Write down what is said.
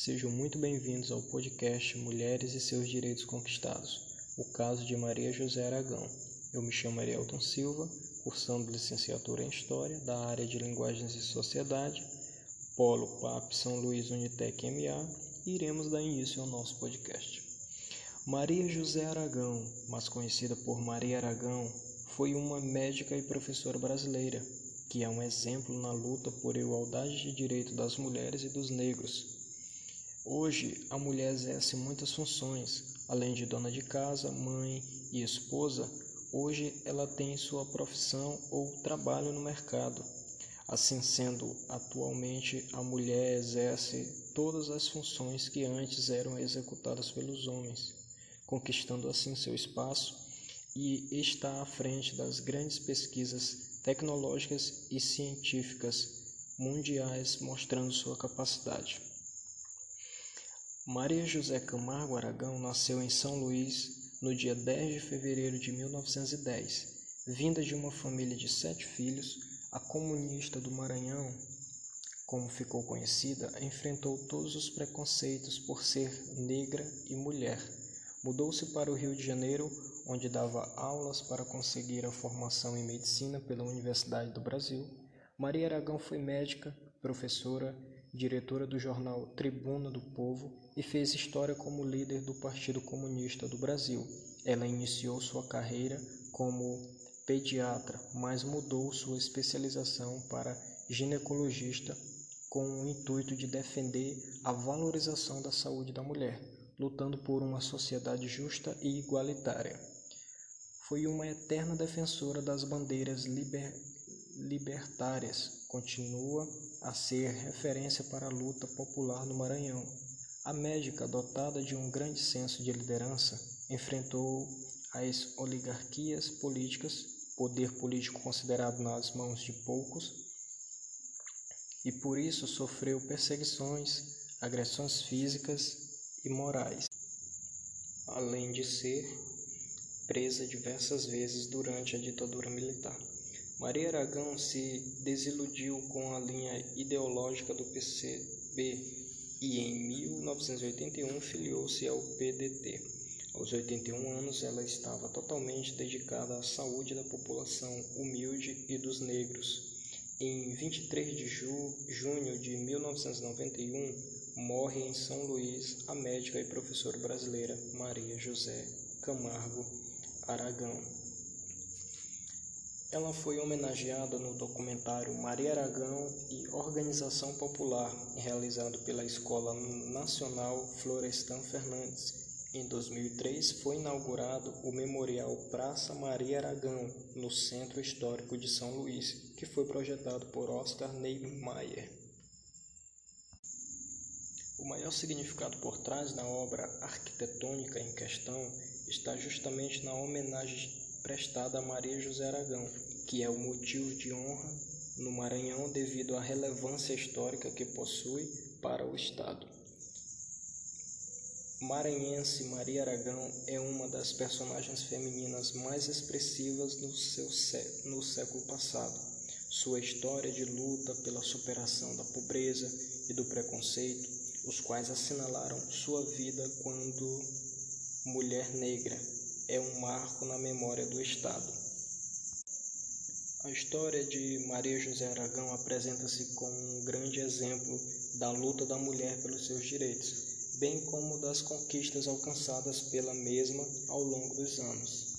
Sejam muito bem-vindos ao podcast Mulheres e seus Direitos Conquistados, o caso de Maria José Aragão. Eu me chamo Arielton Silva, cursando licenciatura em História da área de Linguagens e Sociedade, Polo PAP São Luís Unitec MA, e iremos dar início ao nosso podcast. Maria José Aragão, mais conhecida por Maria Aragão, foi uma médica e professora brasileira que é um exemplo na luta por igualdade de direito das mulheres e dos negros. Hoje, a mulher exerce muitas funções, além de dona de casa, mãe e esposa. Hoje, ela tem sua profissão ou trabalho no mercado. Assim sendo, atualmente a mulher exerce todas as funções que antes eram executadas pelos homens, conquistando assim seu espaço e está à frente das grandes pesquisas tecnológicas e científicas mundiais, mostrando sua capacidade. Maria José Camargo Aragão nasceu em São Luís no dia 10 de fevereiro de 1910. Vinda de uma família de sete filhos, a comunista do Maranhão, como ficou conhecida, enfrentou todos os preconceitos por ser negra e mulher. Mudou-se para o Rio de Janeiro, onde dava aulas para conseguir a formação em medicina pela Universidade do Brasil. Maria Aragão foi médica, professora, diretora do jornal Tribuna do Povo e fez história como líder do Partido Comunista do Brasil. Ela iniciou sua carreira como pediatra, mas mudou sua especialização para ginecologista com o intuito de defender a valorização da saúde da mulher, lutando por uma sociedade justa e igualitária. Foi uma eterna defensora das bandeiras liber, libertárias, continua a ser referência para a luta popular no Maranhão. A médica, dotada de um grande senso de liderança, enfrentou as oligarquias políticas, poder político considerado nas mãos de poucos, e por isso sofreu perseguições, agressões físicas e morais, além de ser presa diversas vezes durante a ditadura militar. Maria Aragão se desiludiu com a linha ideológica do PCB e em 1981 filiou-se ao PDT. Aos 81 anos, ela estava totalmente dedicada à saúde da população humilde e dos negros. Em 23 de ju junho de 1991, morre em São Luís a médica e professora brasileira Maria José Camargo Aragão. Ela foi homenageada no documentário Maria Aragão e Organização Popular, realizado pela Escola Nacional Florestan Fernandes. Em 2003 foi inaugurado o Memorial Praça Maria Aragão, no Centro Histórico de São Luís, que foi projetado por Oscar Niemeyer. O maior significado por trás da obra arquitetônica em questão está justamente na homenagem prestada a Maria José Aragão, que é o motivo de honra no Maranhão devido à relevância histórica que possui para o Estado. Maranhense Maria Aragão é uma das personagens femininas mais expressivas no, seu no século passado. Sua história de luta pela superação da pobreza e do preconceito, os quais assinalaram sua vida quando mulher negra, é um marco na memória do Estado. A história de Maria José Aragão apresenta-se como um grande exemplo da luta da mulher pelos seus direitos, bem como das conquistas alcançadas pela mesma ao longo dos anos.